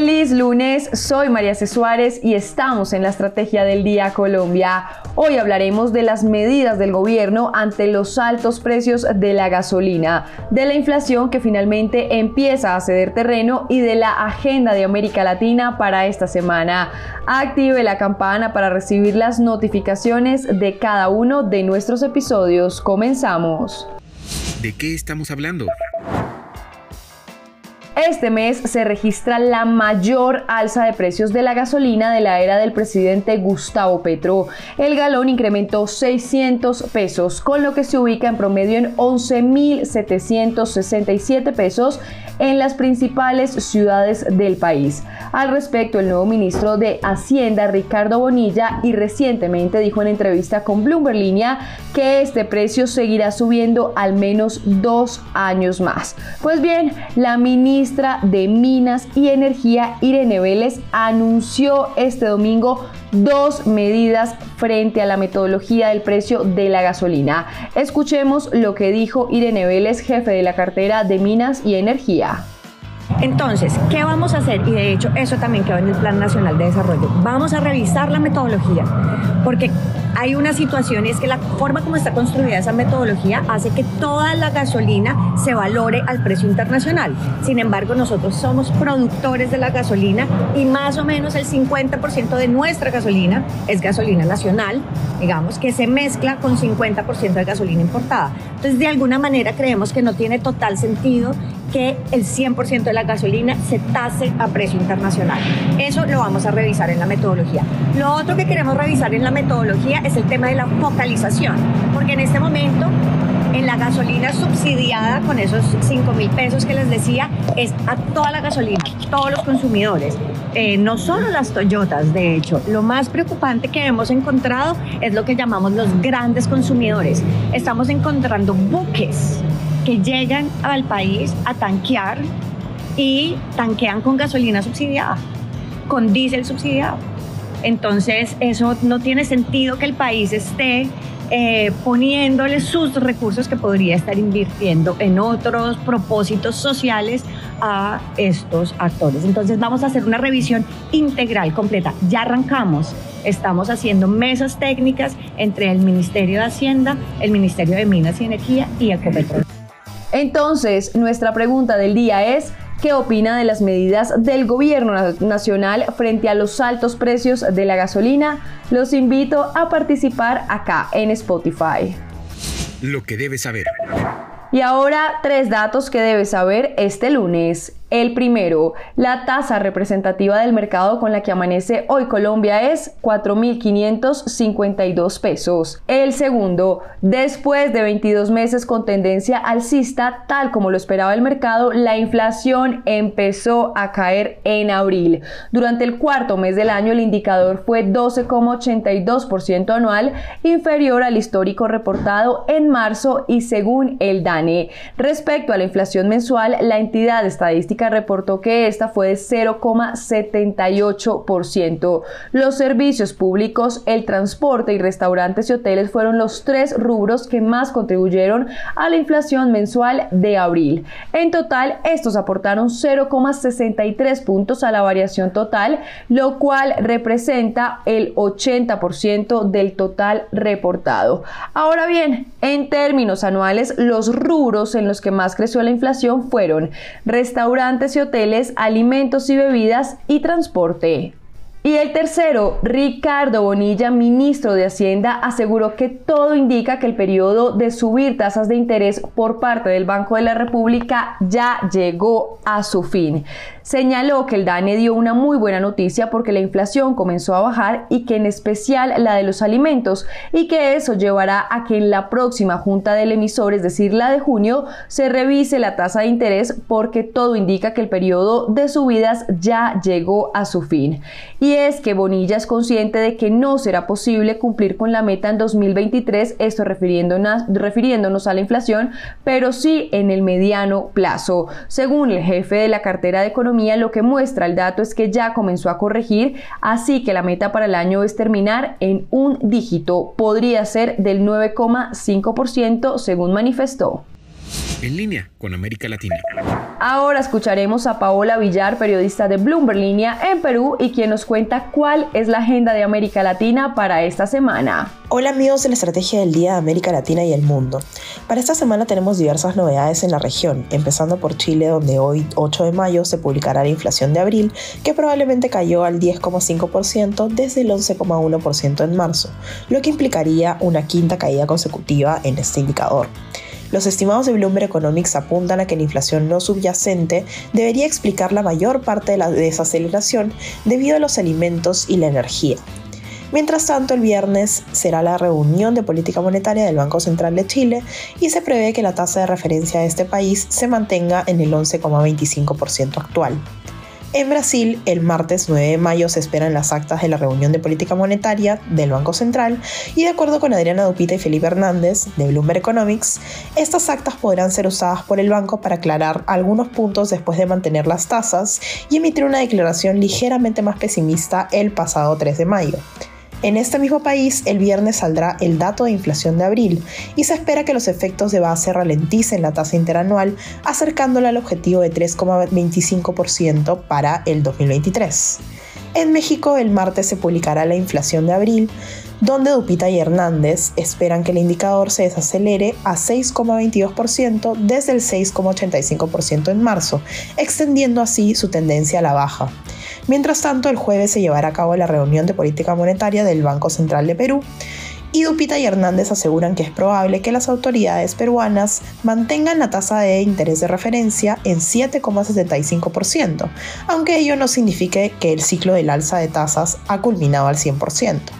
Feliz lunes, soy María C. Suárez y estamos en la Estrategia del Día Colombia. Hoy hablaremos de las medidas del gobierno ante los altos precios de la gasolina, de la inflación que finalmente empieza a ceder terreno y de la agenda de América Latina para esta semana. Active la campana para recibir las notificaciones de cada uno de nuestros episodios. Comenzamos. ¿De qué estamos hablando? Este mes se registra la mayor alza de precios de la gasolina de la era del presidente Gustavo Petro. El galón incrementó 600 pesos, con lo que se ubica en promedio en 11.767 pesos en las principales ciudades del país. Al respecto, el nuevo ministro de Hacienda, Ricardo Bonilla, y recientemente dijo en entrevista con Bloomberg Línea que este precio seguirá subiendo al menos dos años más. Pues bien, la ministra de Minas y Energía, Irene Vélez, anunció este domingo dos medidas frente a la metodología del precio de la gasolina. Escuchemos lo que dijo Irene Vélez, jefe de la cartera de Minas y Energía. Entonces, ¿qué vamos a hacer? Y de hecho, eso también quedó en el Plan Nacional de Desarrollo. Vamos a revisar la metodología, porque hay una situación es que la forma como está construida esa metodología hace que toda la gasolina se valore al precio internacional. Sin embargo, nosotros somos productores de la gasolina y más o menos el 50% de nuestra gasolina es gasolina nacional, digamos, que se mezcla con 50% de gasolina importada. Entonces, de alguna manera creemos que no tiene total sentido que el 100% de la gasolina se tase a precio internacional. Eso lo vamos a revisar en la metodología. Lo otro que queremos revisar en la metodología es el tema de la focalización, porque en este momento en la gasolina subsidiada con esos 5 mil pesos que les decía, es a toda la gasolina, todos los consumidores. Eh, no solo las Toyotas, de hecho. Lo más preocupante que hemos encontrado es lo que llamamos los grandes consumidores. Estamos encontrando buques que llegan al país a tanquear y tanquean con gasolina subsidiada, con diésel subsidiado. Entonces, eso no tiene sentido que el país esté eh, poniéndole sus recursos que podría estar invirtiendo en otros propósitos sociales a estos actores. Entonces vamos a hacer una revisión integral, completa. Ya arrancamos. Estamos haciendo mesas técnicas entre el Ministerio de Hacienda, el Ministerio de Minas y Energía y Ecopetrol. Entonces, nuestra pregunta del día es, ¿qué opina de las medidas del gobierno nacional frente a los altos precios de la gasolina? Los invito a participar acá en Spotify. Lo que debes saber. Y ahora tres datos que debes saber este lunes. El primero, la tasa representativa del mercado con la que amanece hoy Colombia es 4.552 pesos. El segundo, después de 22 meses con tendencia alcista, tal como lo esperaba el mercado, la inflación empezó a caer en abril. Durante el cuarto mes del año el indicador fue 12,82% anual, inferior al histórico reportado en marzo y según el DANE. Respecto a la inflación mensual, la entidad estadística reportó que esta fue de 0,78%. Los servicios públicos, el transporte y restaurantes y hoteles fueron los tres rubros que más contribuyeron a la inflación mensual de abril. En total, estos aportaron 0,63 puntos a la variación total, lo cual representa el 80% del total reportado. Ahora bien, en términos anuales, los rubros en los que más creció la inflación fueron restaurantes, y hoteles, alimentos y bebidas y transporte. Y el tercero, Ricardo Bonilla, ministro de Hacienda, aseguró que todo indica que el periodo de subir tasas de interés por parte del Banco de la República ya llegó a su fin. Señaló que el DANE dio una muy buena noticia porque la inflación comenzó a bajar y que en especial la de los alimentos y que eso llevará a que en la próxima junta del emisor, es decir, la de junio, se revise la tasa de interés porque todo indica que el periodo de subidas ya llegó a su fin. Y es que Bonilla es consciente de que no será posible cumplir con la meta en 2023, esto refiriéndonos, refiriéndonos a la inflación, pero sí en el mediano plazo. Según el jefe de la cartera de Economía, economía, lo que muestra el dato es que ya comenzó a corregir, así que la meta para el año es terminar en un dígito, podría ser del 9,5% según manifestó en línea con América Latina. Ahora escucharemos a Paola Villar, periodista de Bloomberg Línea en Perú y quien nos cuenta cuál es la agenda de América Latina para esta semana. Hola amigos de la Estrategia del Día de América Latina y el Mundo. Para esta semana tenemos diversas novedades en la región, empezando por Chile donde hoy 8 de mayo se publicará la inflación de abril, que probablemente cayó al 10,5% desde el 11,1% en marzo, lo que implicaría una quinta caída consecutiva en este indicador. Los estimados de Bloomberg Economics apuntan a que la inflación no subyacente debería explicar la mayor parte de la desaceleración debido a los alimentos y la energía. Mientras tanto, el viernes será la reunión de política monetaria del Banco Central de Chile y se prevé que la tasa de referencia de este país se mantenga en el 11,25% actual. En Brasil, el martes 9 de mayo se esperan las actas de la reunión de política monetaria del Banco Central y de acuerdo con Adriana Dupita y Felipe Hernández de Bloomberg Economics, estas actas podrán ser usadas por el banco para aclarar algunos puntos después de mantener las tasas y emitir una declaración ligeramente más pesimista el pasado 3 de mayo. En este mismo país, el viernes saldrá el dato de inflación de abril y se espera que los efectos de base ralenticen la tasa interanual, acercándola al objetivo de 3,25% para el 2023. En México, el martes se publicará la inflación de abril, donde Dupita y Hernández esperan que el indicador se desacelere a 6,22% desde el 6,85% en marzo, extendiendo así su tendencia a la baja. Mientras tanto, el jueves se llevará a cabo la reunión de política monetaria del Banco Central de Perú y Dupita y Hernández aseguran que es probable que las autoridades peruanas mantengan la tasa de interés de referencia en 7,75%, aunque ello no signifique que el ciclo del alza de tasas ha culminado al 100%.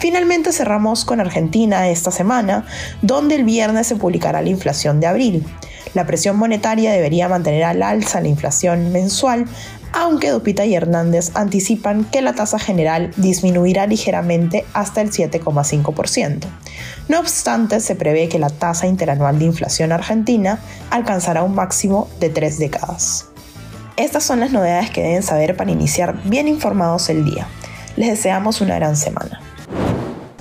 Finalmente cerramos con Argentina esta semana, donde el viernes se publicará la inflación de abril. La presión monetaria debería mantener al alza la inflación mensual, aunque Dupita y Hernández anticipan que la tasa general disminuirá ligeramente hasta el 7,5%. No obstante, se prevé que la tasa interanual de inflación argentina alcanzará un máximo de tres décadas. Estas son las novedades que deben saber para iniciar bien informados el día. Les deseamos una gran semana.